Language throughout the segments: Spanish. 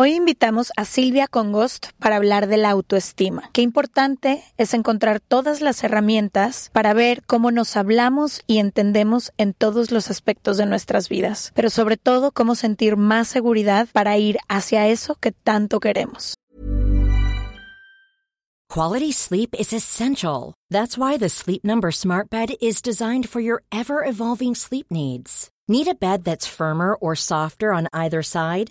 Hoy invitamos a Silvia Congost para hablar de la autoestima. Qué importante es encontrar todas las herramientas para ver cómo nos hablamos y entendemos en todos los aspectos de nuestras vidas, pero sobre todo cómo sentir más seguridad para ir hacia eso que tanto queremos. Quality sleep is essential. That's why the Sleep Number Smart Bed is designed for your ever evolving sleep needs. Need a bed that's firmer or softer on either side?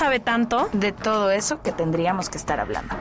sabe tanto de todo eso que tendríamos que estar hablando.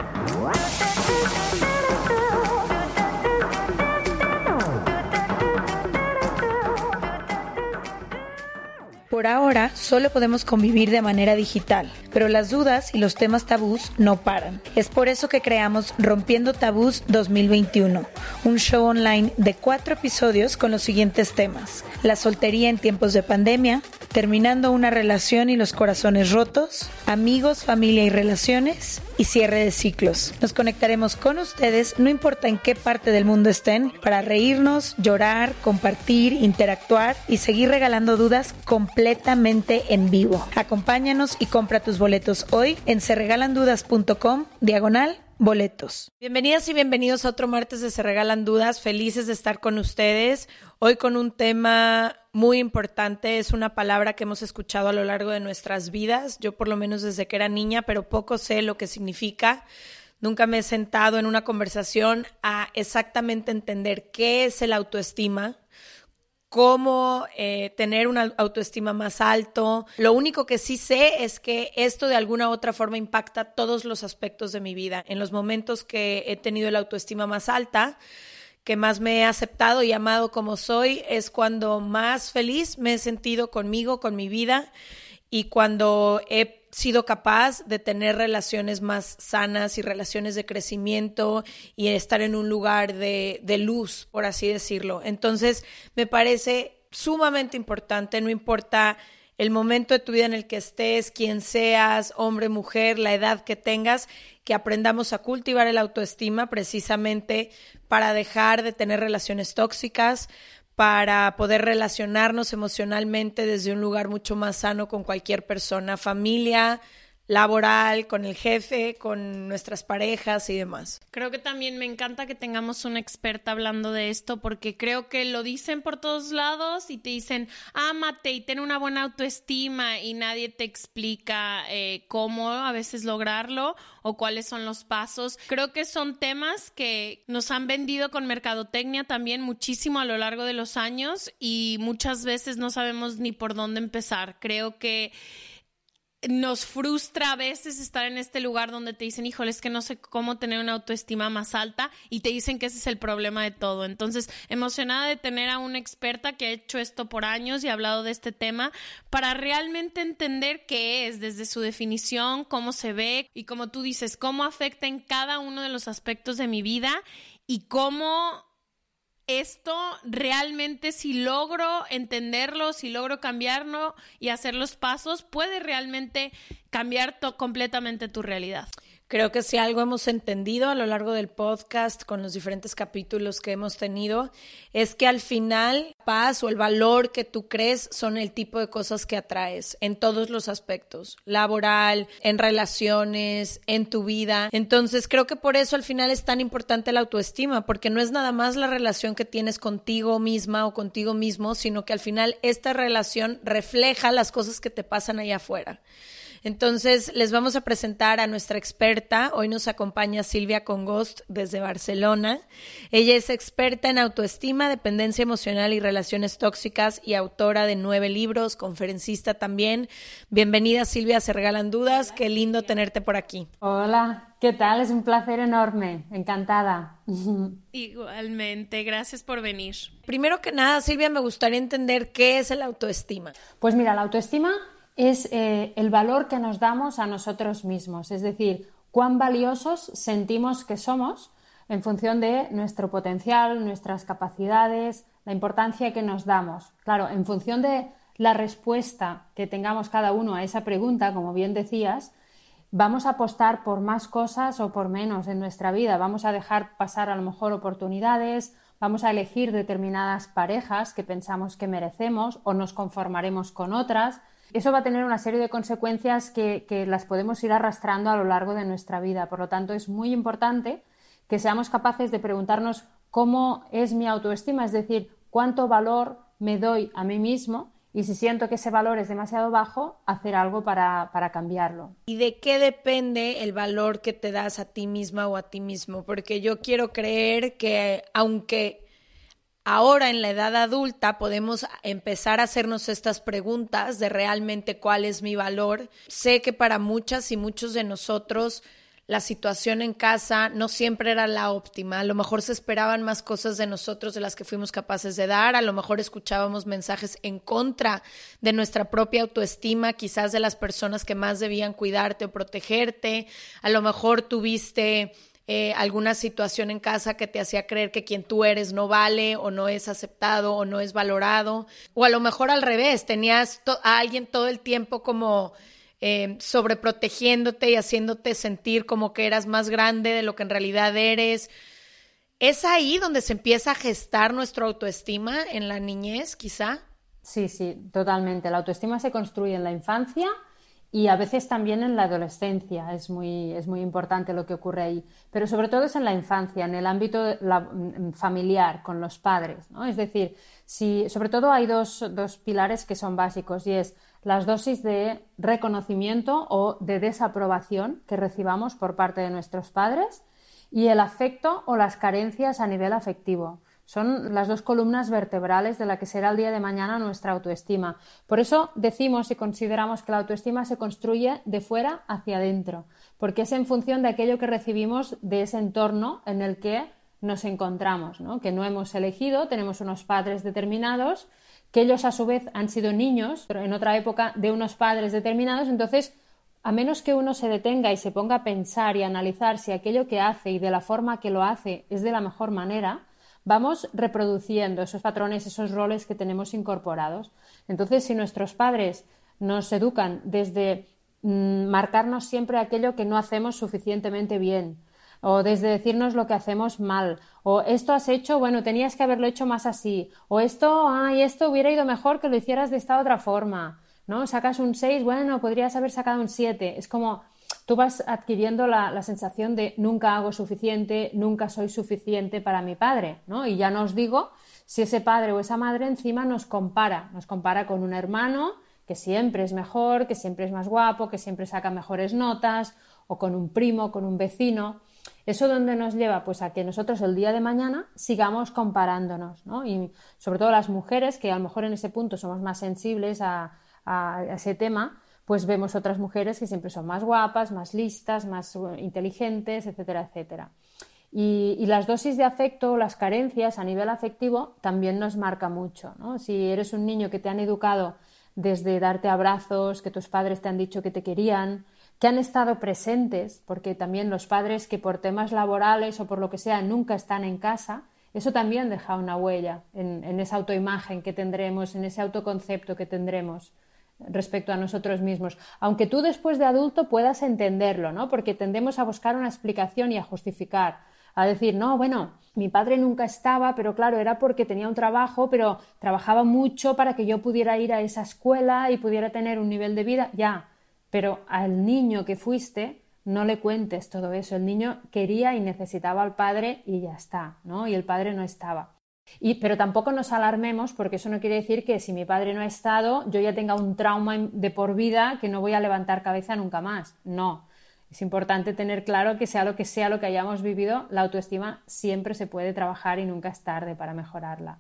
Por ahora solo podemos convivir de manera digital, pero las dudas y los temas tabús no paran. Es por eso que creamos Rompiendo Tabús 2021, un show online de cuatro episodios con los siguientes temas. La soltería en tiempos de pandemia, terminando una relación y los corazones rotos, amigos, familia y relaciones, y cierre de ciclos. Nos conectaremos con ustedes, no importa en qué parte del mundo estén, para reírnos, llorar, compartir, interactuar y seguir regalando dudas completamente en vivo. Acompáñanos y compra tus boletos hoy en serregalandudas.com diagonal boletos. Bienvenidas y bienvenidos a otro martes de Se Regalan Dudas. Felices de estar con ustedes. Hoy con un tema muy importante. Es una palabra que hemos escuchado a lo largo de nuestras vidas. Yo por lo menos desde que era niña, pero poco sé lo que significa. Nunca me he sentado en una conversación a exactamente entender qué es el autoestima, cómo eh, tener una autoestima más alto. Lo único que sí sé es que esto de alguna u otra forma impacta todos los aspectos de mi vida. En los momentos que he tenido la autoestima más alta, que más me he aceptado y amado como soy, es cuando más feliz me he sentido conmigo, con mi vida y cuando he sido capaz de tener relaciones más sanas y relaciones de crecimiento y estar en un lugar de, de luz, por así decirlo. Entonces, me parece sumamente importante, no importa el momento de tu vida en el que estés, quien seas, hombre, mujer, la edad que tengas, que aprendamos a cultivar el autoestima precisamente para dejar de tener relaciones tóxicas, para poder relacionarnos emocionalmente desde un lugar mucho más sano con cualquier persona, familia, laboral, con el jefe, con nuestras parejas y demás. Creo que también me encanta que tengamos una experta hablando de esto porque creo que lo dicen por todos lados y te dicen, ámate y ten una buena autoestima y nadie te explica eh, cómo a veces lograrlo o cuáles son los pasos. Creo que son temas que nos han vendido con mercadotecnia también muchísimo a lo largo de los años y muchas veces no sabemos ni por dónde empezar. Creo que nos frustra a veces estar en este lugar donde te dicen, híjole, es que no sé cómo tener una autoestima más alta y te dicen que ese es el problema de todo. Entonces, emocionada de tener a una experta que ha hecho esto por años y ha hablado de este tema para realmente entender qué es desde su definición, cómo se ve y como tú dices, cómo afecta en cada uno de los aspectos de mi vida y cómo esto realmente si logro entenderlo, si logro cambiarlo y hacer los pasos, puede realmente cambiar completamente tu realidad. Creo que si algo hemos entendido a lo largo del podcast con los diferentes capítulos que hemos tenido es que al final paz o el valor que tú crees son el tipo de cosas que atraes en todos los aspectos, laboral, en relaciones, en tu vida. Entonces creo que por eso al final es tan importante la autoestima, porque no es nada más la relación que tienes contigo misma o contigo mismo, sino que al final esta relación refleja las cosas que te pasan allá afuera. Entonces, les vamos a presentar a nuestra experta. Hoy nos acompaña Silvia Congost desde Barcelona. Ella es experta en autoestima, dependencia emocional y relaciones tóxicas y autora de nueve libros, conferencista también. Bienvenida Silvia, se regalan dudas. Qué lindo tenerte por aquí. Hola, ¿qué tal? Es un placer enorme. Encantada. Igualmente, gracias por venir. Primero que nada, Silvia, me gustaría entender qué es el autoestima. Pues mira, la autoestima es eh, el valor que nos damos a nosotros mismos, es decir, cuán valiosos sentimos que somos en función de nuestro potencial, nuestras capacidades, la importancia que nos damos. Claro, en función de la respuesta que tengamos cada uno a esa pregunta, como bien decías, vamos a apostar por más cosas o por menos en nuestra vida. Vamos a dejar pasar a lo mejor oportunidades, vamos a elegir determinadas parejas que pensamos que merecemos o nos conformaremos con otras. Eso va a tener una serie de consecuencias que, las podemos ir arrastrando a lo largo de nuestra vida. Por lo tanto, es muy importante que seamos capaces de preguntarnos cómo es mi autoestima, es decir, cuánto valor me doy a mí mismo y si siento que ese valor es demasiado bajo, hacer algo para, para, cambiarlo. ¿Y de qué depende el valor que te das a ti misma o a ti mismo? Porque yo quiero creer que aunque ahora en la edad adulta podemos empezar a hacernos estas preguntas de realmente cuál es mi valor. Sé que para muchas y muchos de nosotros la situación en casa no siempre era la óptima. A lo mejor se esperaban más cosas de nosotros de las que fuimos capaces de dar. A lo mejor escuchábamos mensajes en contra de nuestra propia autoestima, quizás de las personas que más debían cuidarte o protegerte. A lo mejor tuviste eh, alguna situación en casa que te hacía creer que quien tú eres no vale o no es aceptado o no es valorado. O a lo mejor al revés, tenías a alguien todo el tiempo como eh, sobreprotegiéndote y haciéndote sentir como que eras más grande de lo que en realidad eres. ¿Es ahí donde se empieza a gestar nuestra autoestima en la niñez, quizá? Sí, sí, totalmente. La autoestima se construye en la infancia y a veces también en la adolescencia es muy, es muy importante lo que ocurre ahí, pero sobre todo es en la infancia, en el ámbito mm, familiar, con los padres. ¿no? Es decir, si, sobre todo hay dos, dos pilares que son básicos y es las dosis de reconocimiento o de desaprobación que recibamos por parte de nuestros padres y el afecto o las carencias a nivel afectivo. Son las dos columnas vertebrales de la que será el día de mañana nuestra autoestima. Por eso decimos y consideramos que la autoestima se construye de fuera hacia adentro, porque es en función de aquello que recibimos de ese entorno en el que nos encontramos, que no hemos elegido, tenemos unos padres determinados, que ellos a su vez han sido niños, pero en otra época de unos padres determinados, entonces a menos que uno se detenga y se ponga a pensar y analizar si aquello que hace y de la forma que lo hace es de la mejor manera, vamos reproduciendo esos patrones, esos roles que tenemos incorporados. Entonces, si nuestros padres nos educan desde mm, marcarnos siempre aquello que no hacemos suficientemente bien, o desde decirnos lo que hacemos mal, o esto has hecho, bueno, tenías que haberlo hecho más así, o esto, ay, esto hubiera ido mejor que lo hicieras de esta otra forma, ¿no? Sacas un 6, bueno, podrías haber sacado un 7. Es como tú vas adquiriendo la, sensación de nunca hago suficiente, nunca soy suficiente para mi padre, ¿no? Y ya no os digo si ese padre o esa madre encima nos compara, nos compara con un hermano que siempre es mejor, que siempre es más guapo, que siempre saca mejores notas, o con un primo, con un vecino. ¿Eso dónde nos lleva? Pues a que nosotros el día de mañana sigamos comparándonos, ¿no? Y sobre todo las mujeres, que a lo mejor en ese punto somos más sensibles a ese tema, pues vemos otras mujeres que siempre son más guapas, más listas, más uh, inteligentes, etcétera, etcétera. Y, las dosis de afecto, las carencias a nivel afectivo también nos marca mucho. Si eres un niño que te han educado desde darte abrazos, que tus padres te han dicho que te querían, que han estado presentes, porque también los padres que por temas laborales o por lo que sea nunca están en casa, eso también deja una huella en, esa autoimagen que tendremos, en ese autoconcepto que tendremos respecto a nosotros mismos, aunque tú después de adulto puedas entenderlo, ¿no? Porque tendemos a buscar una explicación y a justificar, a decir, no, bueno, mi padre nunca estaba, pero claro, era porque tenía un trabajo, pero trabajaba mucho para que yo pudiera ir a esa escuela y pudiera tener un nivel de vida, ya, pero al niño que fuiste no le cuentes todo eso. El niño quería y necesitaba al padre y ya está, ¿no? Y el padre no estaba. Y, pero tampoco nos alarmemos porque eso no quiere decir que si mi padre no ha estado, yo ya tenga un trauma de por vida que no voy a levantar cabeza nunca más. No. Es importante tener claro que sea lo que sea lo que hayamos vivido, la autoestima siempre se puede trabajar y nunca es tarde para mejorarla.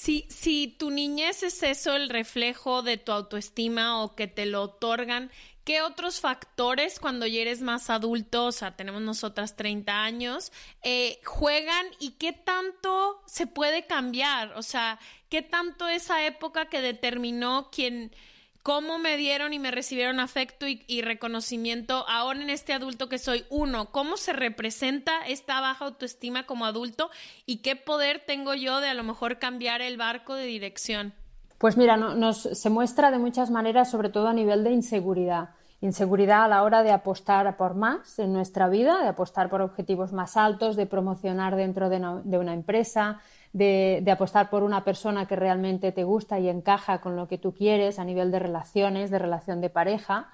Si, si tu niñez es eso, el reflejo de tu autoestima o que te lo otorgan, ¿Qué otros factores cuando ya eres más adulto, o sea, tenemos nosotras 30 años, eh, juegan y qué tanto se puede cambiar? O sea, ¿qué tanto esa época que determinó quién, cómo me dieron y me recibieron afecto y, reconocimiento ahora en este adulto que soy? Uno, ¿cómo se representa esta baja autoestima como adulto y qué poder tengo yo de a lo mejor cambiar el barco de dirección? Pues mira, nos, se muestra de muchas maneras, sobre todo a nivel de inseguridad. Inseguridad a la hora de apostar por más en nuestra vida, de apostar por objetivos más altos, de promocionar dentro de una, empresa, de, apostar por una persona que realmente te gusta y encaja con lo que tú quieres a nivel de relaciones, de relación de pareja.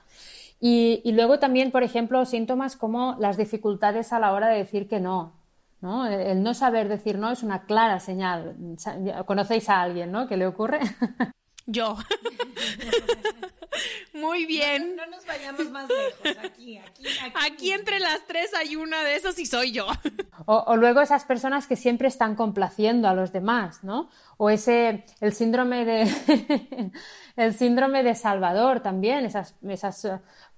Y, y luego también, por ejemplo, síntomas como las dificultades a la hora de decir que no, ¿no? El no saber decir no es una clara señal. ¿Conocéis a alguien, ¿no? ¿Qué le ocurre? Yo. Muy bien. No, nos vayamos más lejos. Aquí, aquí, aquí. Aquí entre las tres hay una de esas y soy yo. O, luego esas personas que siempre están complaciendo a los demás, ¿no? O ese, el síndrome de, el síndrome de Salvador también, esas, esas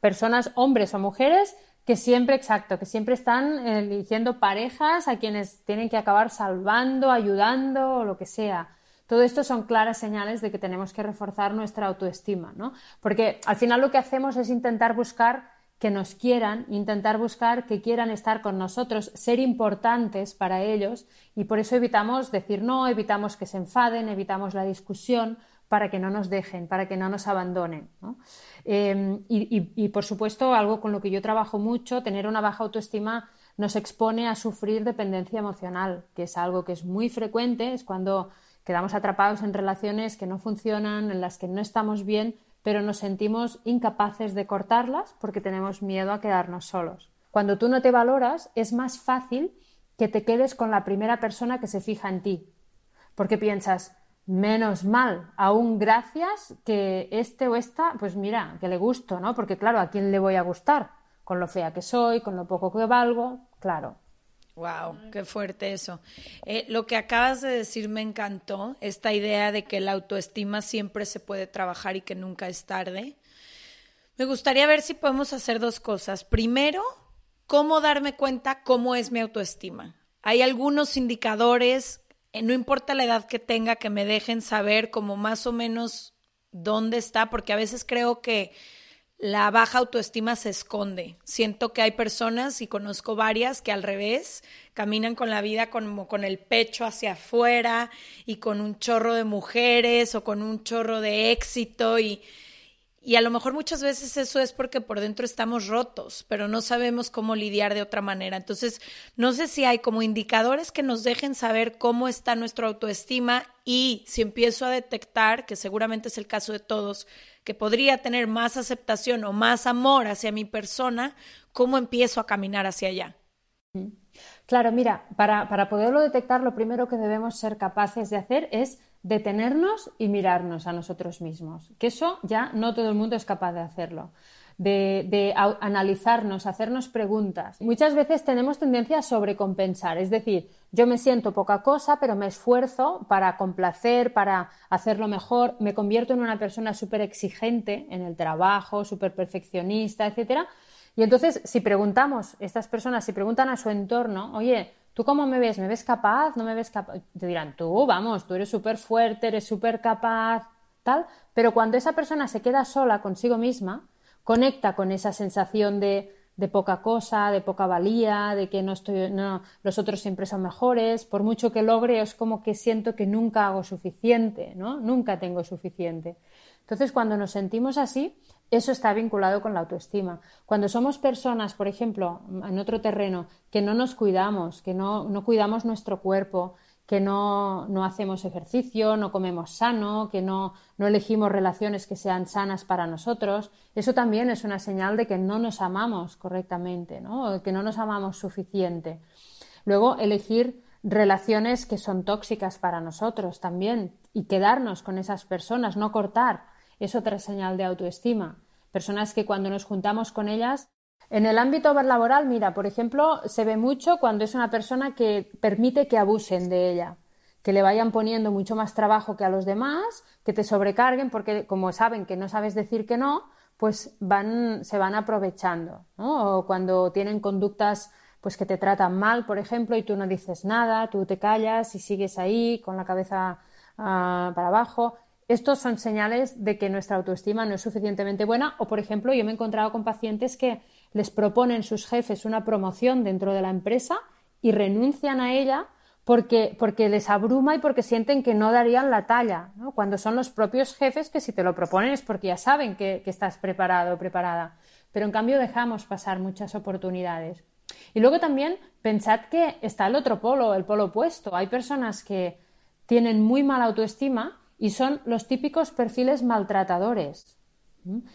personas, hombres o mujeres, que siempre, exacto, que siempre están eligiendo parejas a quienes tienen que acabar salvando, ayudando o lo que sea. Todo esto son claras señales de que tenemos que reforzar nuestra autoestima, ¿no? Porque al final lo que hacemos es intentar buscar que nos quieran, intentar buscar que quieran estar con nosotros, ser importantes para ellos y por eso evitamos decir no, evitamos que se enfaden, evitamos la discusión para que no nos dejen, para que no nos abandonen. Em, y, por supuesto, algo con lo que yo trabajo mucho, tener una baja autoestima nos expone a sufrir dependencia emocional, que es algo que es muy frecuente, es cuando quedamos atrapados en relaciones que no funcionan, en las que no estamos bien, pero nos sentimos incapaces de cortarlas porque tenemos miedo a quedarnos solos. Cuando tú no te valoras, es más fácil que te quedes con la primera persona que se fija en ti, porque piensas, Menos mal, aún gracias que este o esta, pues mira, que le gusto, ¿no? Porque claro, ¿a quién le voy a gustar? Con lo fea que soy, con lo poco que valgo, claro. Wow, qué fuerte eso. Eh, lo que acabas de decir me encantó, esta idea de que la autoestima siempre se puede trabajar y que nunca es tarde. Me gustaría ver si podemos hacer dos cosas. Primero, cómo darme cuenta cómo es mi autoestima. Hay algunos indicadores eh, no importa la edad que tenga, que me dejen saber como más o menos dónde está, porque a veces creo que la baja autoestima se esconde. Siento que hay personas, y conozco varias, que al revés, caminan con la vida como con el pecho hacia afuera y con un chorro de mujeres o con un chorro de éxito y y a lo mejor muchas veces eso es porque por dentro estamos rotos, pero no sabemos cómo lidiar de otra manera. Entonces, no sé si hay como indicadores que nos dejen saber cómo está nuestra autoestima y si empiezo a detectar, que seguramente es el caso de todos, que podría tener más aceptación o más amor hacia mi persona, ¿cómo empiezo a caminar hacia allá? Claro, mira, para, para poderlo detectar, lo primero que debemos ser capaces de hacer es detenernos y mirarnos a nosotros mismos, que eso ya no todo el mundo es capaz de hacerlo. De, analizarnos, hacernos preguntas. Muchas veces tenemos tendencia a sobrecompensar, es decir, yo me siento poca cosa, pero me esfuerzo para complacer, para hacerlo mejor, me convierto en una persona súper exigente en el trabajo, súper perfeccionista, etc. Y entonces, si preguntamos, estas personas, si preguntan a su entorno, oye, ¿Tú cómo me ves? ¿Me ves capaz? ¿No me ves capaz? Te dirán, tú, vamos, tú eres súper fuerte, eres súper capaz, tal. Pero cuando esa persona se queda sola consigo misma, conecta con esa sensación de de poca cosa, de poca valía, de que no estoy, no, los otros siempre son mejores, por mucho que logre es como que siento que nunca hago suficiente, ¿no? Nunca tengo suficiente. Entonces, cuando nos sentimos así, eso está vinculado con la autoestima. Cuando somos personas, por ejemplo, en otro terreno, que no nos cuidamos, que no, no cuidamos nuestro cuerpo, que no, no, hacemos ejercicio, no comemos sano, que no, no, elegimos relaciones que sean sanas para nosotros, eso también es una señal de que no nos amamos correctamente, ¿no? que no nos amamos suficiente. Luego, elegir relaciones que son tóxicas para nosotros también y quedarnos con esas personas, no cortar, es otra señal de autoestima. Personas que cuando nos juntamos con ellas en el ámbito laboral, mira, por ejemplo, se ve mucho cuando es una persona que permite que abusen de ella, que le vayan poniendo mucho más trabajo que a los demás, que te sobrecarguen porque como saben que no sabes decir que no, pues van, se van aprovechando, ¿no? O cuando tienen conductas pues que te tratan mal, por ejemplo, y tú no dices nada, tú te callas y sigues ahí con la cabeza ah, para abajo. Estos son señales de que nuestra autoestima no es suficientemente buena o, por ejemplo, yo me he encontrado con pacientes que les proponen sus jefes una promoción dentro de la empresa y renuncian a ella porque, porque les abruma y porque sienten que no darían la talla, cuando son los propios jefes que si te lo proponen es porque ya saben que, que estás preparado o preparada. Pero en cambio dejamos pasar muchas oportunidades. Y luego también pensad que está el otro polo, el polo opuesto. Hay personas que tienen muy mala autoestima y son los típicos perfiles maltratadores.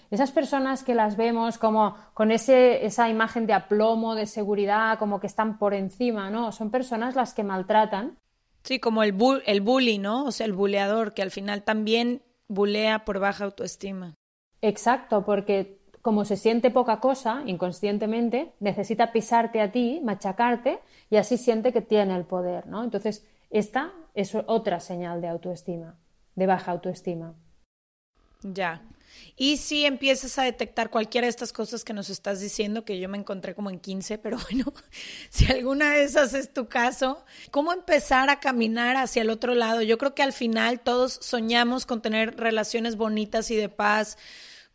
Esas personas que las vemos como con ese, esa imagen de aplomo, de seguridad, como que están por encima, ¿no? Son personas las que maltratan. Sí, como el, el bully, ¿no? O sea, el buleador, que al final también bulea por baja autoestima. Exacto, porque como se siente poca cosa, inconscientemente, necesita pisarte a ti, machacarte, y así siente que tiene el poder, ¿no? Entonces, esta es otra señal de autoestima, de baja autoestima. Ya. Y si empiezas a detectar cualquiera de estas cosas que nos estás diciendo, que yo me encontré como en 15, pero bueno, si alguna de esas es tu caso, ¿cómo empezar a caminar hacia el otro lado? Yo creo que al final todos soñamos con tener relaciones bonitas y de paz,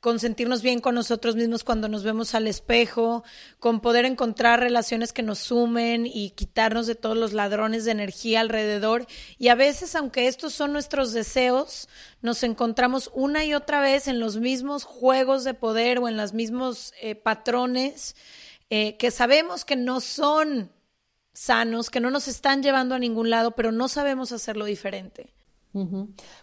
con sentirnos bien con nosotros mismos cuando nos vemos al espejo, con poder encontrar relaciones que nos sumen y quitarnos de todos los ladrones de energía alrededor. Y a veces, aunque estos son nuestros deseos, nos encontramos una y otra vez en los mismos juegos de poder o en los mismos eh, patrones eh, que sabemos que no son sanos, que no nos están llevando a ningún lado, pero no sabemos hacerlo diferente.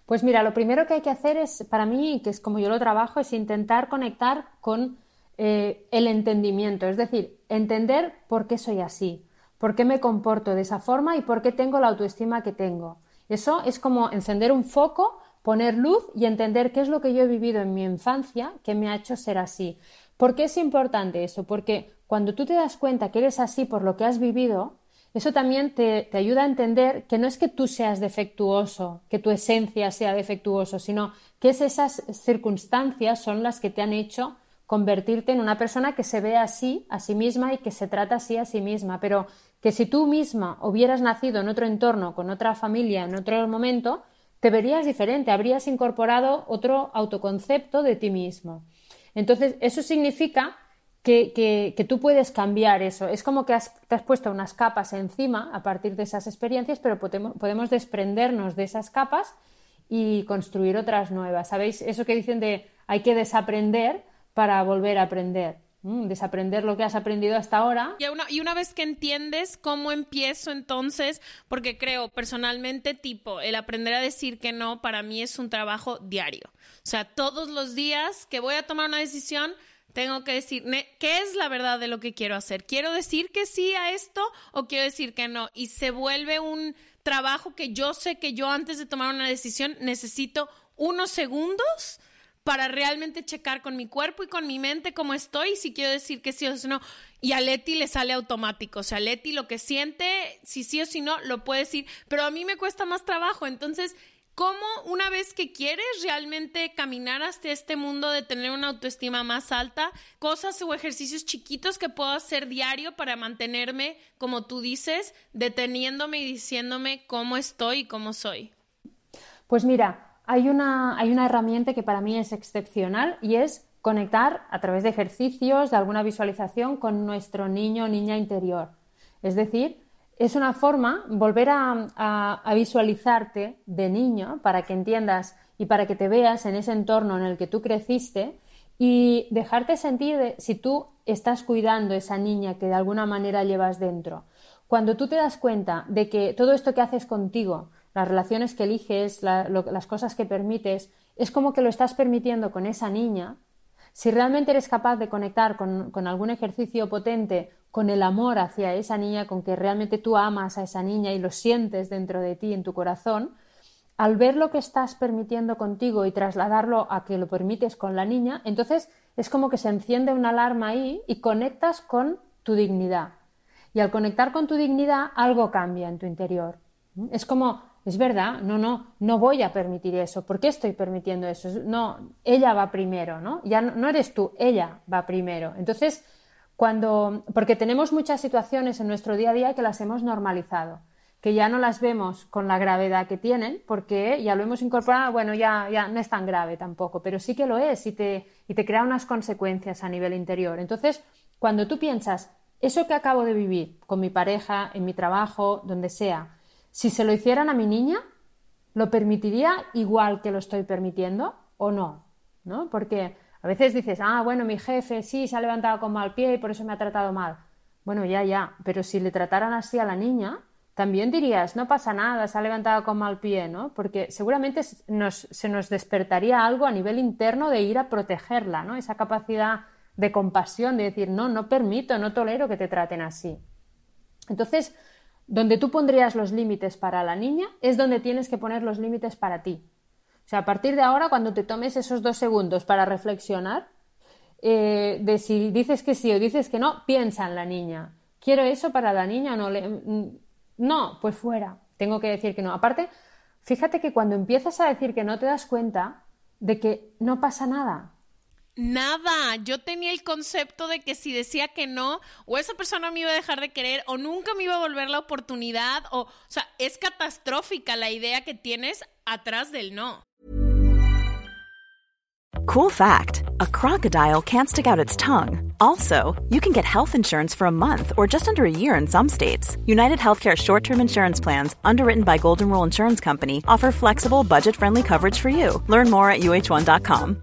Pues mira, lo primero que hay que hacer es, para mí, que es como yo lo trabajo, es intentar conectar con eh, el entendimiento, es decir, entender por qué soy así, por qué me comporto de esa forma y por qué tengo la autoestima que tengo. Eso es como encender un foco, poner luz y entender qué es lo que yo he vivido en mi infancia que me ha hecho ser así. ¿Por qué es importante eso? Porque cuando tú te das cuenta que eres así por lo que has vivido, eso también te, ayuda a entender que no es que tú seas defectuoso, que tu esencia sea defectuoso, sino que esas circunstancias son las que te han hecho convertirte en una persona que se ve así a sí misma y que se trata así a sí misma, pero que si tú misma hubieras nacido en otro entorno, con otra familia, en otro momento, te verías diferente, habrías incorporado otro autoconcepto de ti mismo. Entonces, eso significa que, que, tú puedes cambiar eso. Es como que te has puesto unas capas encima a partir de esas experiencias, pero podemos, podemos desprendernos de esas capas y construir otras nuevas. ¿Sabéis? Eso que dicen de hay que desaprender para volver a aprender. Mm, desaprender lo que has aprendido hasta ahora. Y una, y una vez que entiendes cómo empiezo entonces, porque creo personalmente, tipo, el aprender a decir que no para mí es un trabajo diario. O sea, todos los días que voy a tomar una decisión, tengo que decir, ¿qué es la verdad de lo que quiero hacer? ¿Quiero decir que sí a esto o quiero decir que no? Y se vuelve un trabajo que yo sé que yo antes de tomar una decisión necesito unos segundos para realmente checar con mi cuerpo y con mi mente cómo estoy, si quiero decir que sí o no. Y a Leti le sale automático. O sea, Leti lo que siente, si sí o si no, lo puede decir. Pero a mí me cuesta más trabajo. Entonces, cómo una vez que quieres realmente caminar hasta este mundo de tener una autoestima más alta, cosas o ejercicios chiquitos que puedo hacer diario para mantenerme, como tú dices, deteniéndome y diciéndome cómo estoy y cómo soy. Pues mira, hay una, hay una herramienta que para mí es excepcional y es conectar a través de ejercicios, de alguna visualización con nuestro niño o niña interior. Es decir, es una forma, volver a, visualizarte de niño para que entiendas y para que te veas en ese entorno en el que tú creciste y dejarte sentir si tú estás cuidando esa niña que de alguna manera llevas dentro. Cuando tú te das cuenta de que todo esto que haces contigo, las relaciones que eliges, las cosas que permites, es como que lo estás permitiendo con esa niña, si realmente eres capaz de conectar con, algún ejercicio potente, con el amor hacia esa niña, con que realmente tú amas a esa niña y lo sientes dentro de ti, en tu corazón, al ver lo que estás permitiendo contigo y trasladarlo a que lo permites con la niña, entonces es como que se enciende una alarma ahí y conectas con tu dignidad. Y al conectar con tu dignidad, algo cambia en tu interior. Es como es verdad, no, no, no voy a permitir eso. ¿Por qué estoy permitiendo eso? No, ella va primero, ¿no? Ya no, eres tú, ella va primero. Entonces, cuando, porque tenemos muchas situaciones en nuestro día a día que las hemos normalizado, que ya no las vemos con la gravedad que tienen, porque ya lo hemos incorporado, bueno, ya, ya no es tan grave tampoco, pero sí que lo es y te, y te crea unas consecuencias a nivel interior. Entonces, cuando tú piensas, eso que acabo de vivir con mi pareja, en mi trabajo, donde sea, si se lo hicieran a mi niña, ¿lo permitiría igual que lo estoy permitiendo o no? ¿No? Porque a veces dices, ah, bueno, mi jefe sí se ha levantado con mal pie y por eso me ha tratado mal. Bueno, ya, ya, pero si le trataran así a la niña, también dirías, no pasa nada, se ha levantado con mal pie, ¿no? Porque seguramente se nos despertaría algo a nivel interno de ir a protegerla, ¿no? Esa capacidad de compasión, de decir, no, no permito, no tolero que te traten así. Entonces, donde tú pondrías los límites para la niña es donde tienes que poner los límites para ti. O sea, a partir de ahora, cuando te tomes esos dos segundos para reflexionar, eh, de si dices que sí o dices que no, piensa en la niña. ¿Quiero eso para la niña no? Mm, no, pues fuera. Tengo que decir que no. Aparte, fíjate que cuando empiezas a decir que no te das cuenta de que no pasa nada. Nada, yo tenía el concepto de que si decía que no, o esa persona me iba a dejar de querer, o nunca me iba a volver la oportunidad, o, o sea, es catastrófica la idea que tienes atrás del no. Cool fact a crocodile can't stick out its tongue. Also, you can get health insurance for a month or just under a year in some states. United Healthcare short term insurance plans, underwritten by Golden Rule Insurance Company, offer flexible, budget friendly coverage for you. Learn more at uh1.com.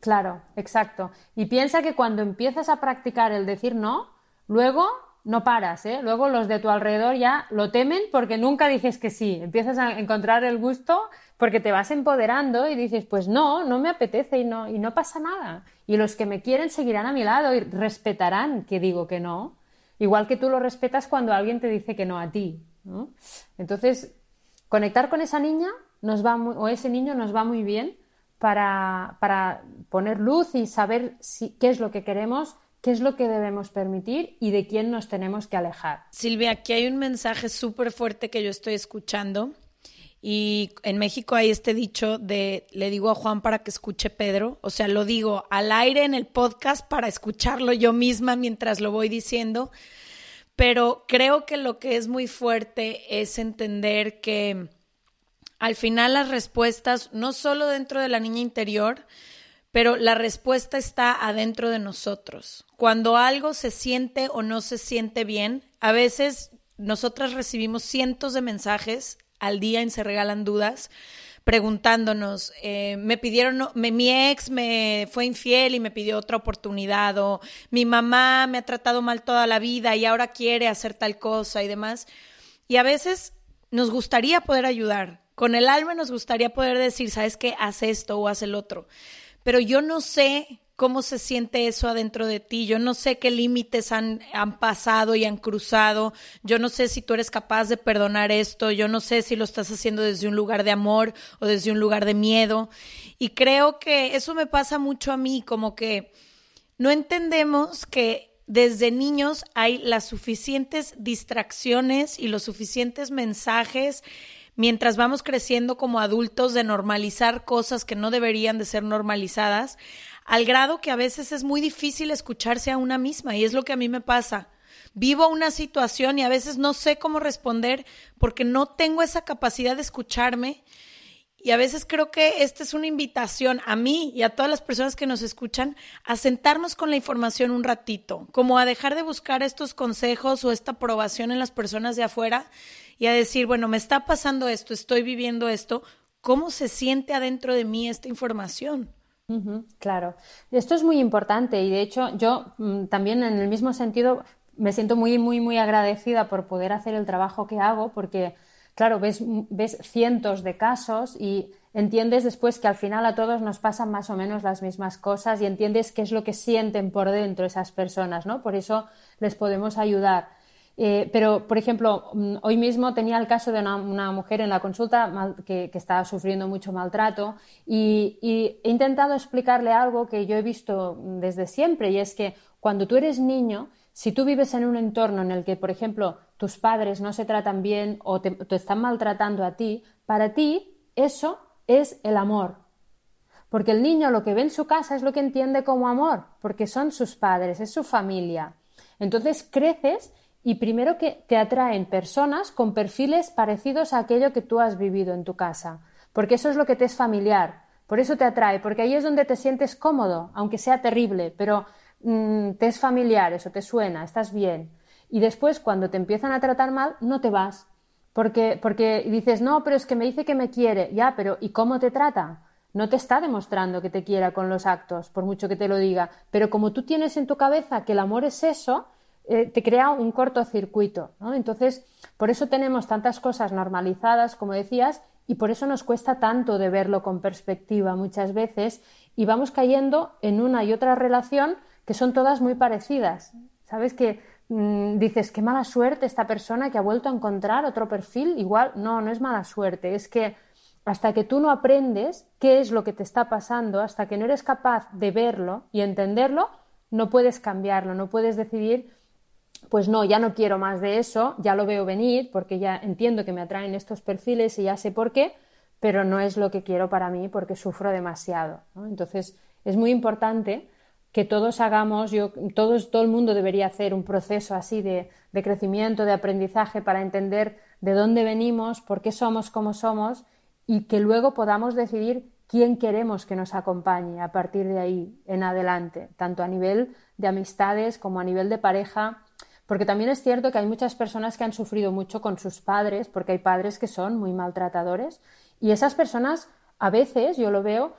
Claro, exacto. Y piensa que cuando empiezas a practicar el decir no, luego no paras, ¿eh? Luego los de tu alrededor ya lo temen porque nunca dices que sí. Empiezas a encontrar el gusto porque te vas empoderando y dices, pues no, no me apetece y no, y no pasa nada. Y los que me quieren seguirán a mi lado y respetarán que digo que no. Igual que tú lo respetas cuando alguien te dice que no a ti. Entonces, conectar con esa niña nos va o ese niño nos va muy bien para, para poner luz y saber si, qué es lo que queremos, qué es lo que debemos permitir y de quién nos tenemos que alejar. Silvia, aquí hay un mensaje súper fuerte que yo estoy escuchando. Y en México hay este dicho de le digo a Juan para que escuche Pedro, o sea, lo digo al aire en el podcast para escucharlo yo misma mientras lo voy diciendo, pero creo que lo que es muy fuerte es entender que al final las respuestas, no solo dentro de la niña interior, pero la respuesta está adentro de nosotros. Cuando algo se siente o no se siente bien, a veces nosotras recibimos cientos de mensajes al día en Se Regalan Dudas preguntándonos, eh, me pidieron, mi ex me fue infiel y me pidió otra oportunidad, o mi mamá me ha tratado mal toda la vida y ahora quiere hacer tal cosa y demás. Y a veces nos gustaría poder ayudar, con el alma nos gustaría poder decir, ¿sabes qué? Haz esto o haz el otro. Pero yo no sé cómo se siente eso adentro de ti. Yo no sé qué límites han, han, pasado y han cruzado. Yo no sé si tú eres capaz de perdonar esto. Yo no sé si lo estás haciendo desde un lugar de amor o desde un lugar de miedo. Y creo que eso me pasa mucho a mí, como que no entendemos que desde niños hay las suficientes distracciones y los suficientes mensajes mientras vamos creciendo como adultos de normalizar cosas que no deberían de ser normalizadas al grado que a veces es muy difícil escucharse a una misma y es lo que a mí me pasa. Vivo una situación y a veces no sé cómo responder porque no tengo esa capacidad de escucharme y a veces creo que esta es una invitación a mí y a todas las personas que nos escuchan a sentarnos con la información un ratito, como a dejar de buscar estos consejos o esta aprobación en las personas de afuera y a decir, bueno, me está pasando esto, estoy viviendo esto, ¿cómo se siente adentro de mí esta información? claro, esto es muy importante y de hecho yo mm, también en el mismo sentido me siento muy, muy, muy agradecida por poder hacer el trabajo que hago porque, claro, ves, ves cientos de casos y entiendes después que al final a todos nos pasan más o menos las mismas cosas y entiendes qué es lo que sienten por dentro esas personas, ¿no? Por eso les podemos ayudar. Eh, pero, por ejemplo, mm, hoy mismo tenía el caso de una, mujer en la consulta que, estaba sufriendo mucho maltrato y, he intentado explicarle algo que yo he visto desde siempre y es que cuando tú eres niño, si tú vives en un entorno en el que, por ejemplo, tus padres no se tratan bien o te están maltratando a ti, para ti eso es el amor. Porque el niño lo que ve en su casa es lo que entiende como amor, porque son sus padres, es su familia. Entonces creces y primero que te atraen personas con perfiles parecidos a aquello que tú has vivido en tu casa, porque eso es lo que te es familiar, por eso te atrae, porque ahí es donde te sientes cómodo, aunque sea terrible, pero mm, te es familiar, eso te suena, estás bien. Y después, cuando te empiezan a tratar mal, no te vas, porque, porque dices, no, pero es que me dice que me quiere, ya, pero ¿y cómo te trata? No te está demostrando que te quiera con los actos, por mucho que te lo diga, pero como tú tienes en tu cabeza que el amor es eso, eh, te crea un cortocircuito. Entonces, por eso tenemos tantas cosas normalizadas, como decías, y por eso nos cuesta tanto de verlo con perspectiva muchas veces y vamos cayendo en una y otra relación que son todas muy parecidas. ¿Sabes que mm, dices qué mala suerte esta persona que ha vuelto a encontrar otro perfil? Igual, no, no es mala suerte, es que hasta que tú no aprendes qué es lo que te está pasando, hasta que no eres capaz de verlo y entenderlo, no puedes cambiarlo, no puedes decidir pues no, ya no quiero más de eso, ya lo veo venir porque ya entiendo que me atraen estos perfiles y ya sé por qué, pero no es lo que quiero para mí porque sufro demasiado. Entonces, es muy importante que todos hagamos, yo, todos, todo el mundo debería hacer un proceso así de, de crecimiento, de aprendizaje para entender de dónde venimos, por qué somos como somos y que luego podamos decidir quién queremos que nos acompañe a partir de ahí en adelante, tanto a nivel de amistades como a nivel de pareja porque también es cierto que hay muchas personas que han sufrido mucho con sus padres, porque hay padres que son muy maltratadores, y esas personas a veces, yo lo veo,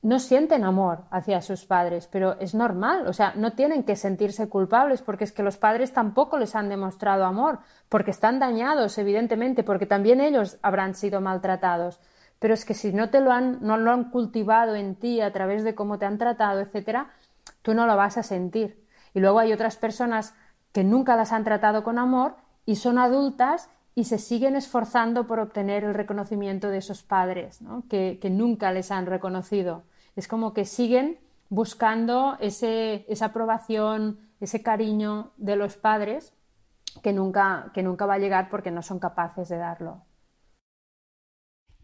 no sienten amor hacia sus padres, pero es normal, o sea, no tienen que sentirse culpables porque es que los padres tampoco les han demostrado amor, porque están dañados, evidentemente, porque también ellos habrán sido maltratados. Pero es que si no te lo han, no lo han cultivado en ti a través de cómo te han tratado, etcétera, tú no lo vas a sentir. Y luego hay otras personas que nunca las han tratado con amor y son adultas y se siguen esforzando por obtener el reconocimiento de esos padres, que, nunca les han reconocido. Es como que siguen buscando ese, esa aprobación, ese cariño de los padres que nunca, que nunca va a llegar porque no son capaces de darlo.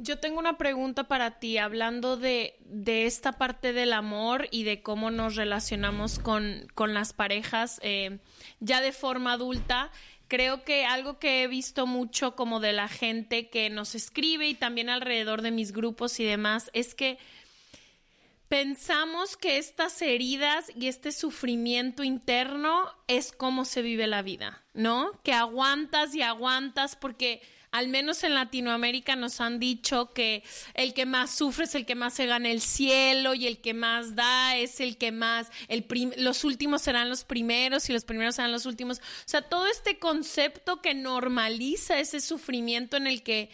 Yo tengo una pregunta para ti, hablando de, de, esta parte del amor y de cómo nos relacionamos con, con las parejas eh, ya de forma adulta. Creo que algo que he visto mucho como de la gente que nos escribe y también alrededor de mis grupos y demás es que pensamos que estas heridas y este sufrimiento interno es cómo se vive la vida, ¿no? Que aguantas y aguantas porque al menos en Latinoamérica nos han dicho que el que más sufre es el que más se gana el cielo y el que más da es el que más, los últimos serán los primeros y los primeros serán los últimos. O sea, todo este concepto que normaliza ese sufrimiento en el que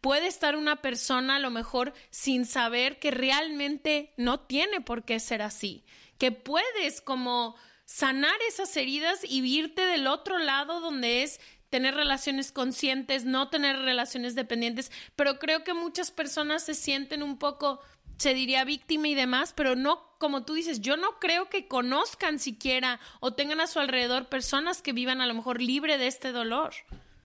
puede estar una persona a lo mejor sin saber que realmente no tiene por qué ser así, que puedes como sanar esas heridas y irte del otro lado donde es tener relaciones conscientes, no tener relaciones dependientes, pero creo que muchas personas se sienten un poco, se diría víctima y demás, pero no, como tú dices, yo no creo que conozcan siquiera o tengan a su alrededor personas que vivan a lo mejor libre de este dolor.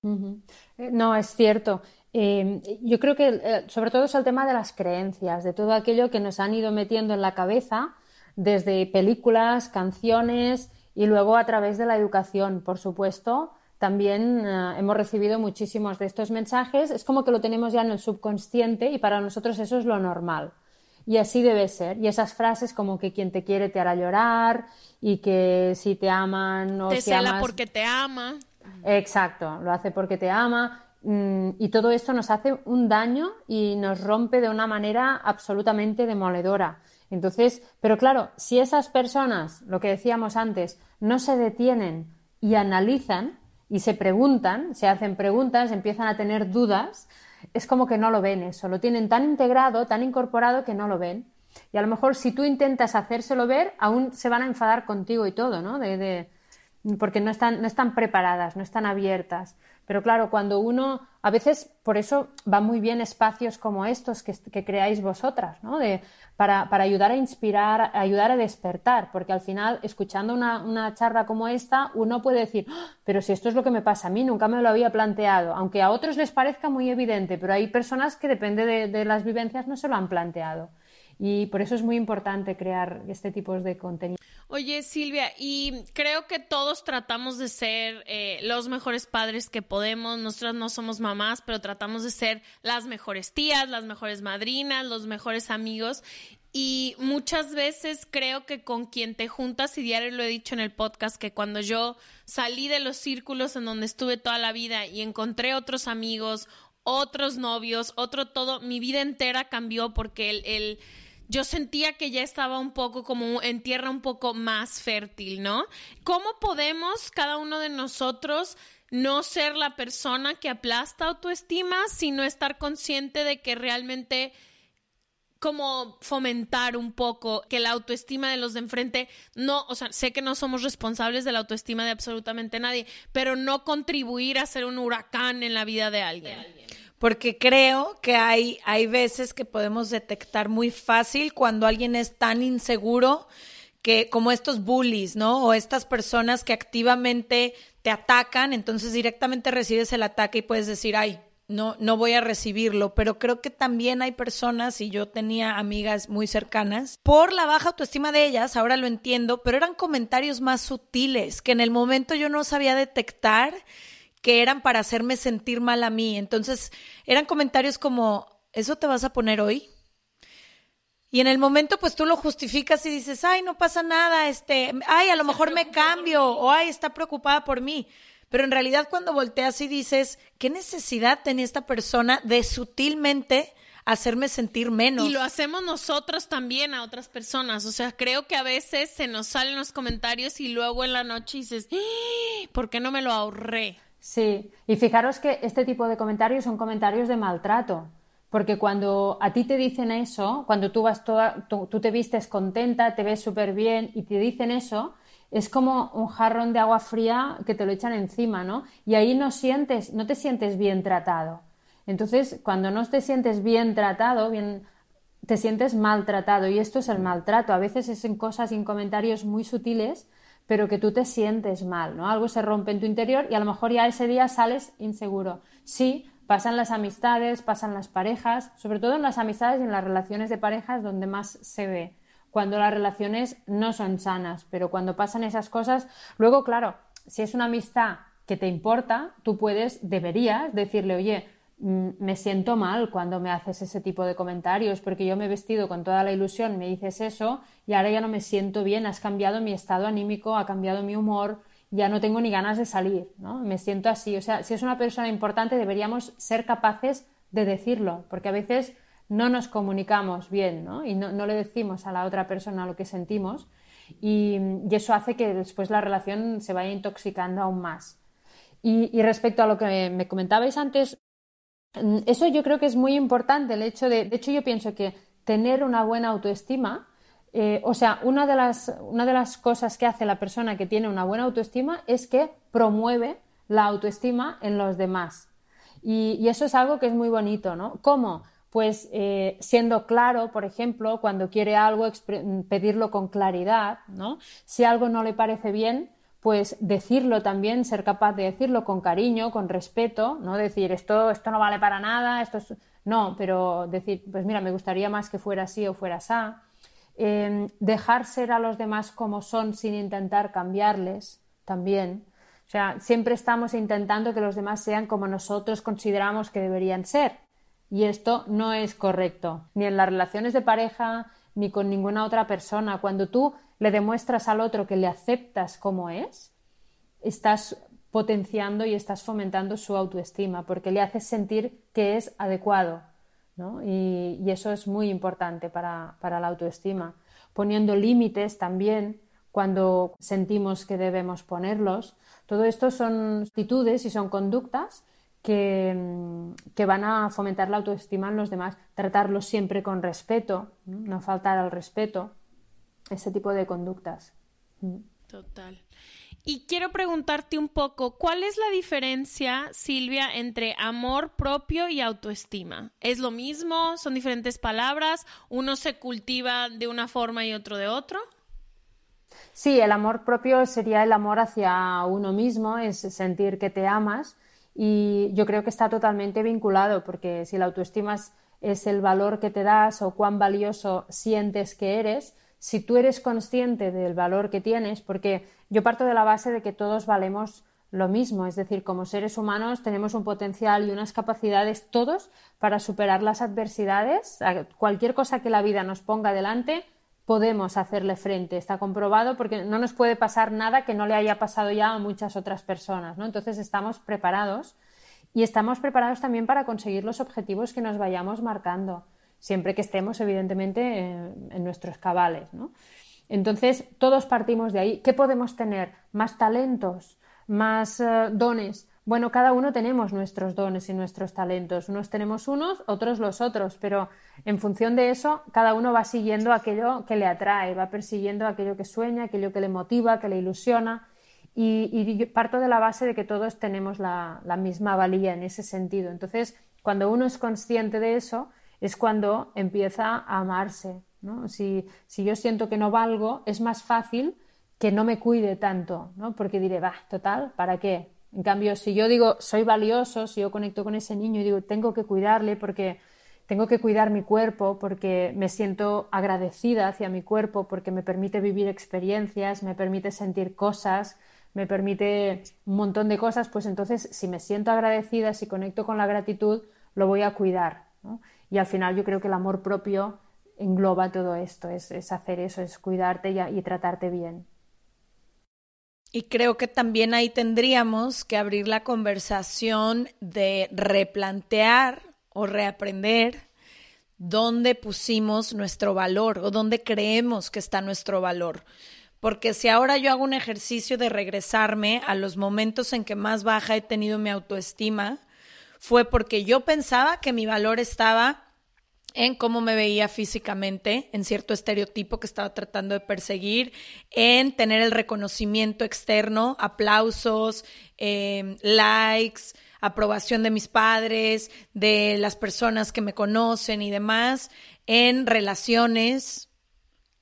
Eh, no, es cierto. Eh, yo creo que eh, sobre todo es el tema de las creencias, de todo aquello que nos han ido metiendo en la cabeza desde películas, canciones y luego a través de la educación, por supuesto, también eh, hemos recibido muchísimos de estos mensajes. Es como que lo tenemos ya en el subconsciente y para nosotros eso es lo normal. Y así debe ser. Y esas frases como que quien te quiere te hará llorar y que si te aman o te si amas... porque te ama. Exacto, lo hace porque te ama. Mm, y todo esto nos hace un daño y nos rompe de una manera absolutamente demoledora. Entonces, pero claro, si esas personas, lo que decíamos antes, no se detienen y analizan, y se preguntan, se hacen preguntas, empiezan a tener dudas, es como que no lo ven eso, lo tienen tan integrado, tan incorporado que no lo ven. Y a lo mejor si tú intentas hacérselo ver, aún se van a enfadar contigo y todo, ¿no? de, porque no están, no están preparadas, no están abiertas. Pero claro, cuando uno, a veces por eso va muy bien espacios como estos que, creáis vosotras, ¿no? De, para, para, ayudar a inspirar, ayudar a despertar, porque al final, escuchando una, una charla como esta, uno puede decir, ¡Ah! pero si esto es lo que me pasa a mí, nunca me lo había planteado, aunque a otros les parezca muy evidente, pero hay personas que depende de, de las vivencias no se lo han planteado. Y por eso es muy importante crear este tipo de contenido. Oye, Silvia, y creo que todos tratamos de ser eh, los mejores padres que podemos. Nosotras no somos mamás, pero tratamos de ser las mejores tías, las mejores madrinas, los mejores amigos. Y muchas veces creo que con quien te juntas, y diario lo he dicho en el podcast, que cuando yo salí de los círculos en donde estuve toda la vida y encontré otros amigos, otros novios, otro todo, mi vida entera cambió porque el, el yo sentía que ya estaba un poco como en tierra un poco más fértil, ¿no? ¿Cómo podemos cada uno de nosotros no ser la persona que aplasta autoestima, sino estar consciente de que realmente como fomentar un poco que la autoestima de los de enfrente no, o sea, sé que no somos responsables de la autoestima de absolutamente nadie, pero no contribuir a ser un huracán en la vida de alguien. De alguien porque creo que hay, hay veces que podemos detectar muy fácil cuando alguien es tan inseguro que como estos bullies, ¿no? O estas personas que activamente te atacan, entonces directamente recibes el ataque y puedes decir, ay, no, no voy a recibirlo, pero creo que también hay personas, y yo tenía amigas muy cercanas, por la baja autoestima de ellas, ahora lo entiendo, pero eran comentarios más sutiles que en el momento yo no sabía detectar que eran para hacerme sentir mal a mí. Entonces, eran comentarios como, ¿eso te vas a poner hoy? Y en el momento, pues tú lo justificas y dices, ay, no pasa nada, este, ay, a lo mejor me cambio, o ay, está preocupada por mí. Pero en realidad, cuando volteas y dices, ¿qué necesidad tenía esta persona de sutilmente hacerme sentir menos. Y lo hacemos nosotros también a otras personas. O sea, creo que a veces se nos salen los comentarios y luego en la noche dices, ¡Ah! ¿por qué no me lo ahorré? Sí, y fijaros que este tipo de comentarios son comentarios de maltrato. Porque cuando a ti te dicen eso, cuando tú vas toda, tú, te vistes contenta, te ves súper bien y te dicen eso, es como un jarrón de agua fría que te lo echan encima, ¿no? Y ahí no sientes, no te sientes bien tratado. Entonces, cuando no te sientes bien tratado, bien, te sientes maltratado. Y esto es el maltrato. A veces es en cosas en comentarios muy sutiles, pero que tú te sientes mal, ¿no? Algo se rompe en tu interior y a lo mejor ya ese día sales inseguro. Sí, pasan las amistades, pasan las parejas, sobre todo en las amistades y en las relaciones de parejas donde más se ve, cuando las relaciones no son sanas, pero cuando pasan esas cosas, luego, claro, si es una amistad que te importa, tú puedes, deberías decirle, oye, me siento mal cuando me haces ese tipo de comentarios, porque yo me he vestido con toda la ilusión, me dices eso y ahora ya no me siento bien, has cambiado mi estado anímico, ha cambiado mi humor, ya no tengo ni ganas de salir, ¿no? Me siento así. O sea, si es una persona importante deberíamos ser capaces de decirlo, porque a veces no nos comunicamos bien, ¿no? Y no, le decimos a la otra persona lo que sentimos y, eso hace que después la relación se vaya intoxicando aún más. Y, respecto a lo que me, comentabais antes, mm, eso yo creo que es muy importante, el hecho de, de hecho yo pienso que tener una buena autoestima eh, o sea, una de, las, una de las cosas que hace la persona que tiene una buena autoestima es que promueve la autoestima en los demás. Y, eso es algo que es muy bonito, ¿no? ¿Cómo? Pues eh, siendo claro, por ejemplo, cuando quiere algo, pedirlo con claridad, ¿no? Si algo no le parece bien, pues decirlo también, ser capaz de decirlo con cariño, con respeto, no decir esto, esto no vale para nada, esto es... No, pero decir, pues mira, me gustaría más que fuera así o fuera así Em, dejar ser a los demás como son sin intentar cambiarles también. O sea, siempre estamos intentando que los demás sean como nosotros consideramos que deberían ser. Y esto no es correcto, ni en las relaciones de pareja, ni con ninguna otra persona. Cuando tú le demuestras al otro que le aceptas como es, estás potenciando y estás fomentando su autoestima, porque le haces sentir que es adecuado, y, eso es muy importante para, la autoestima. Poniendo límites también cuando sentimos que debemos ponerlos. Todo esto son actitudes y son conductas que, van a fomentar la autoestima en los demás. Tratarlos siempre con respeto, no, faltar al respeto, ese tipo de conductas. Total. Y quiero preguntarte un poco, ¿cuál es la diferencia, Silvia, entre amor propio y autoestima? ¿Es lo mismo? ¿Son diferentes palabras? ¿Uno se cultiva de una forma y otro de otro? Sí, el amor propio sería el amor hacia uno mismo, es sentir que te amas y yo creo que está totalmente vinculado porque si la autoestima es el valor que te das o cuán valioso sientes que eres, si tú eres consciente del valor que tienes, porque yo parto de la base de que todos valemos lo mismo, es decir, como seres humanos tenemos un potencial y unas capacidades todos para superar las adversidades, cualquier cosa que la vida nos ponga delante, podemos hacerle frente, está comprobado porque no nos puede pasar nada que no le haya pasado ya a muchas otras personas, ¿no? Entonces estamos preparados y estamos preparados también para conseguir los objetivos que nos vayamos marcando siempre que estemos, evidentemente, en, nuestros cabales. Entonces, todos partimos de ahí. ¿Qué podemos tener? ¿Más talentos? ¿Más eh, dones? Bueno, cada uno tenemos nuestros dones y nuestros talentos. Unos tenemos unos, otros los otros, pero en función de eso, cada uno va siguiendo aquello que le atrae, va persiguiendo aquello que sueña, aquello que le motiva, que le ilusiona. Y, parto de la base de que todos tenemos la misma valía en ese sentido. Entonces, cuando uno es consciente de eso, es cuando empieza a amarse. ¿no? Si, yo siento que no valgo, es más fácil que no me cuide tanto, ¿no? porque diré, va, total, ¿para qué? En cambio, si yo digo, soy valioso, si yo conecto con ese niño y digo, tengo que cuidarle porque tengo que cuidar mi cuerpo, porque me siento agradecida hacia mi cuerpo, porque me permite vivir experiencias, me permite sentir cosas, me permite un montón de cosas, pues entonces si me siento agradecida, si conecto con la gratitud, lo voy a cuidar. Y al final yo creo que el amor propio engloba todo esto, es, hacer eso, es cuidarte y, tratarte bien. Y creo que también ahí tendríamos que abrir la conversación de replantear o reaprender dónde pusimos nuestro valor o dónde creemos que está nuestro valor. Porque si ahora yo hago un ejercicio de regresarme a los momentos en que más baja he tenido mi autoestima, fue porque yo pensaba que mi valor estaba en cómo me veía físicamente, en cierto estereotipo que estaba tratando de perseguir, en tener el reconocimiento externo, aplausos, eh, likes, aprobación de mis padres, de las personas que me conocen y demás, en relaciones,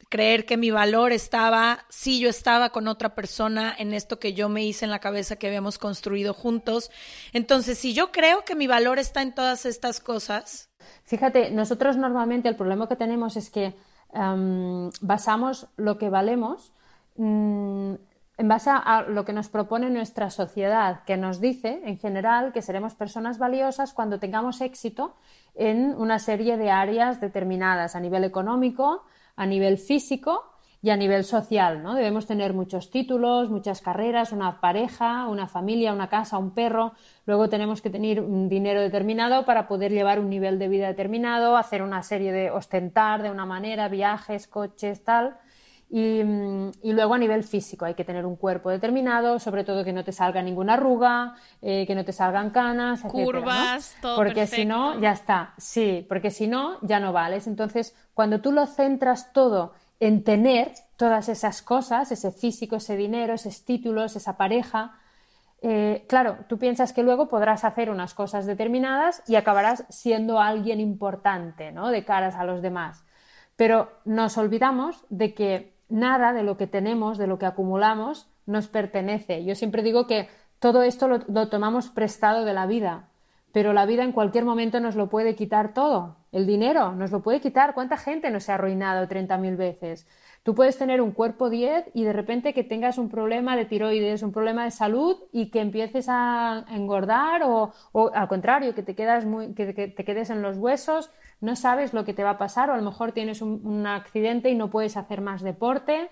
creer que mi valor estaba, si yo estaba con otra persona en esto que yo me hice en la cabeza que habíamos construido juntos. Entonces, si yo creo que mi valor está en todas estas cosas. Fíjate, nosotros normalmente el problema que tenemos es que em, basamos lo que valemos mm, en base a lo que nos propone nuestra sociedad, que nos dice, en general, que seremos personas valiosas cuando tengamos éxito en una serie de áreas determinadas, a nivel económico, a nivel físico y a nivel social. ¿no? Debemos tener muchos títulos, muchas carreras, una pareja, una familia, una casa, un perro. Luego tenemos que tener un dinero determinado para poder llevar un nivel de vida determinado, hacer una serie de ostentar de una manera, viajes, coches, tal. Mm, y, luego a nivel físico hay que tener un cuerpo determinado, sobre todo que no te salga ninguna arruga, eh, que no te salgan canas, curvas, todo Porque si no, ya está. Sí, porque si no, ya no vales. Entonces, cuando tú lo centras todo en tener todas esas cosas, ese físico, ese dinero, esos títulos, esa pareja, eh, claro, tú piensas que luego podrás hacer unas cosas determinadas y acabarás siendo alguien importante, ¿no? De caras a los demás. Pero nos olvidamos de que nada de lo que tenemos, de lo que acumulamos, nos pertenece. Yo siempre digo que todo esto lo, tomamos prestado de la vida, pero la vida en cualquier momento nos lo puede quitar todo. El dinero nos lo puede quitar. ¿Cuánta gente nos ha arruinado 30.000 veces? Tú puedes tener un cuerpo 10 y de repente que tengas un problema de tiroides, un problema de salud y que empieces a engordar o, al contrario, que te, quedas muy, que te quedes en los huesos no sabes lo que te va a pasar o a lo mejor tienes un, accidente y no puedes hacer más deporte,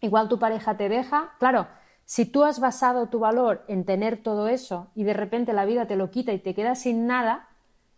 igual tu pareja te deja. Claro, si tú has basado tu valor en tener todo eso y de repente la vida te lo quita y te quedas sin nada,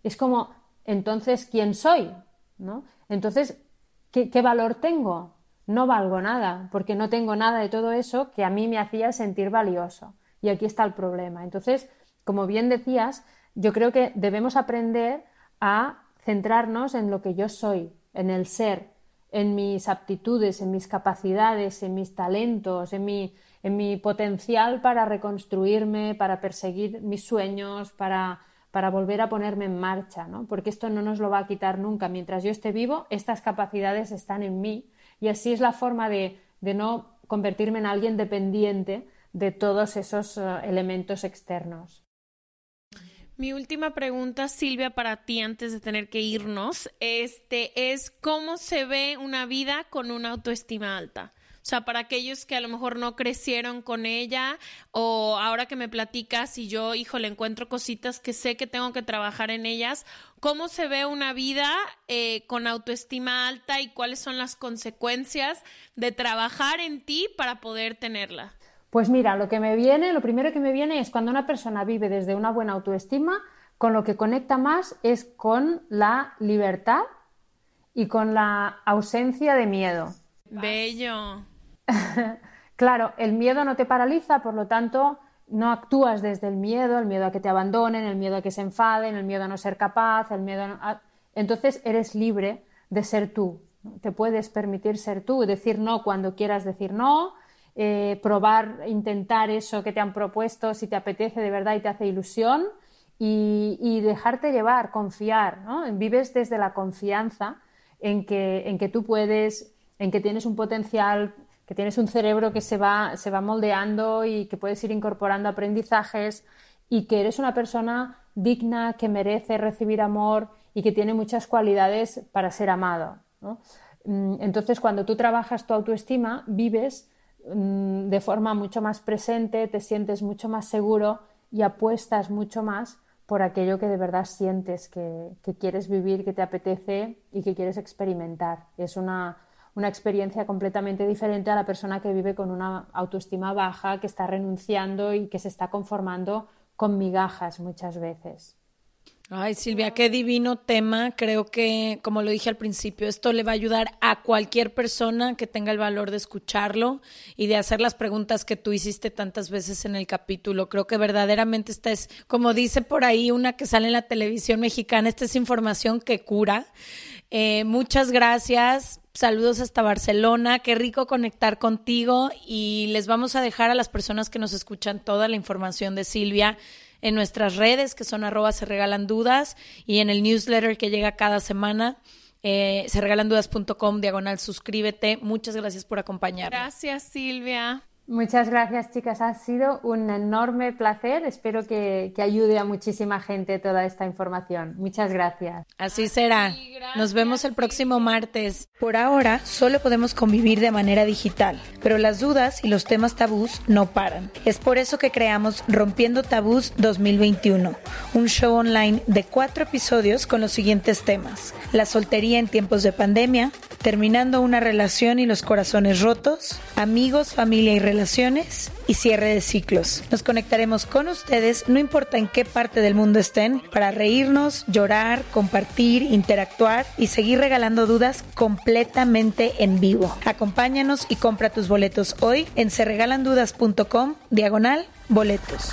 es como, entonces, ¿quién soy? ¿No? Entonces, ¿qué, ¿qué, valor tengo? No valgo nada, porque no tengo nada de todo eso que a mí me hacía sentir valioso. Y aquí está el problema. Entonces, como bien decías, yo creo que debemos aprender a centrarnos en lo que yo soy, en el ser, en mis aptitudes, en mis capacidades, en mis talentos, en mi, en mi potencial para reconstruirme, para perseguir mis sueños, para, para volver a ponerme en marcha, ¿no? Porque esto no nos lo va a quitar nunca. Mientras yo esté vivo, estas capacidades están en mí y así es la forma de, no convertirme en alguien dependiente de todos esos eh, elementos externos. Mi última pregunta, Silvia, para ti antes de tener que irnos, este es cómo se ve una vida con una autoestima alta. O sea, para aquellos que a lo mejor no crecieron con ella o ahora que me platicas y yo, hijo, le encuentro cositas que sé que tengo que trabajar en ellas, ¿cómo se ve una vida eh, con autoestima alta y cuáles son las consecuencias de trabajar en ti para poder tenerla? Pues mira, lo que me viene, lo primero que me viene es cuando una persona vive desde una buena autoestima, con lo que conecta más es con la libertad y con la ausencia de miedo. Bello. claro, el miedo no te paraliza, por lo tanto, no actúas desde el miedo, el miedo a que te abandonen, el miedo a que se enfaden, el miedo a no ser capaz, el miedo a... Entonces eres libre de ser tú. Te puedes permitir ser tú, decir no cuando quieras decir no, eh, probar, intentar eso que te han propuesto, si te apetece de verdad y te hace ilusión, y, dejarte llevar, confiar, ¿no? Vives desde la confianza en que, en que tú puedes, en que tienes un potencial, que tienes un cerebro que se va, se va moldeando y que puedes ir incorporando aprendizajes y que eres una persona digna, que merece recibir amor y que tiene muchas cualidades para ser amado. Mm, entonces, cuando tú trabajas tu autoestima, vives Mm, de forma mucho más presente, te sientes mucho más seguro y apuestas mucho más por aquello que de verdad sientes, que, quieres vivir, que te apetece y que quieres experimentar. Es una, una experiencia completamente diferente a la persona que vive con una autoestima baja, que está renunciando y que se está conformando con migajas muchas veces. Ay, Silvia, qué divino tema. Creo que, como lo dije al principio, esto le va a ayudar a cualquier persona que tenga el valor de escucharlo y de hacer las preguntas que tú hiciste tantas veces en el capítulo. Creo que verdaderamente esta es, como dice por ahí una que sale en la televisión mexicana, esta es información que cura. Eh, muchas gracias. Saludos hasta Barcelona. Qué rico conectar contigo y les vamos a dejar a las personas que nos escuchan toda la información de Silvia en nuestras redes, que son arroba se regalan dudas, y en el newsletter que llega cada semana. Eh, se regalandudas.com, diagonal, suscríbete. Muchas gracias por acompañarnos. Gracias, Silvia. Muchas gracias, chicas. Ha sido un enorme placer. Espero que, que, ayude a muchísima gente toda esta información. Muchas gracias. Así será. Nos vemos el próximo martes. Por ahora, solo podemos convivir de manera digital, pero las dudas y los temas tabús no paran. Es por eso que creamos Rompiendo Tabús 2021, un show online de cuatro episodios con los siguientes temas. La soltería en tiempos de pandemia, terminando una relación y los corazones rotos, amigos, familia y relaciones y cierre de ciclos. Nos conectaremos con ustedes, no importa en qué parte del mundo estén, para reírnos, llorar, compartir, interactuar y seguir regalando dudas completamente en vivo. Acompáñanos y compra tus boletos hoy en serregalandudas.com diagonal boletos.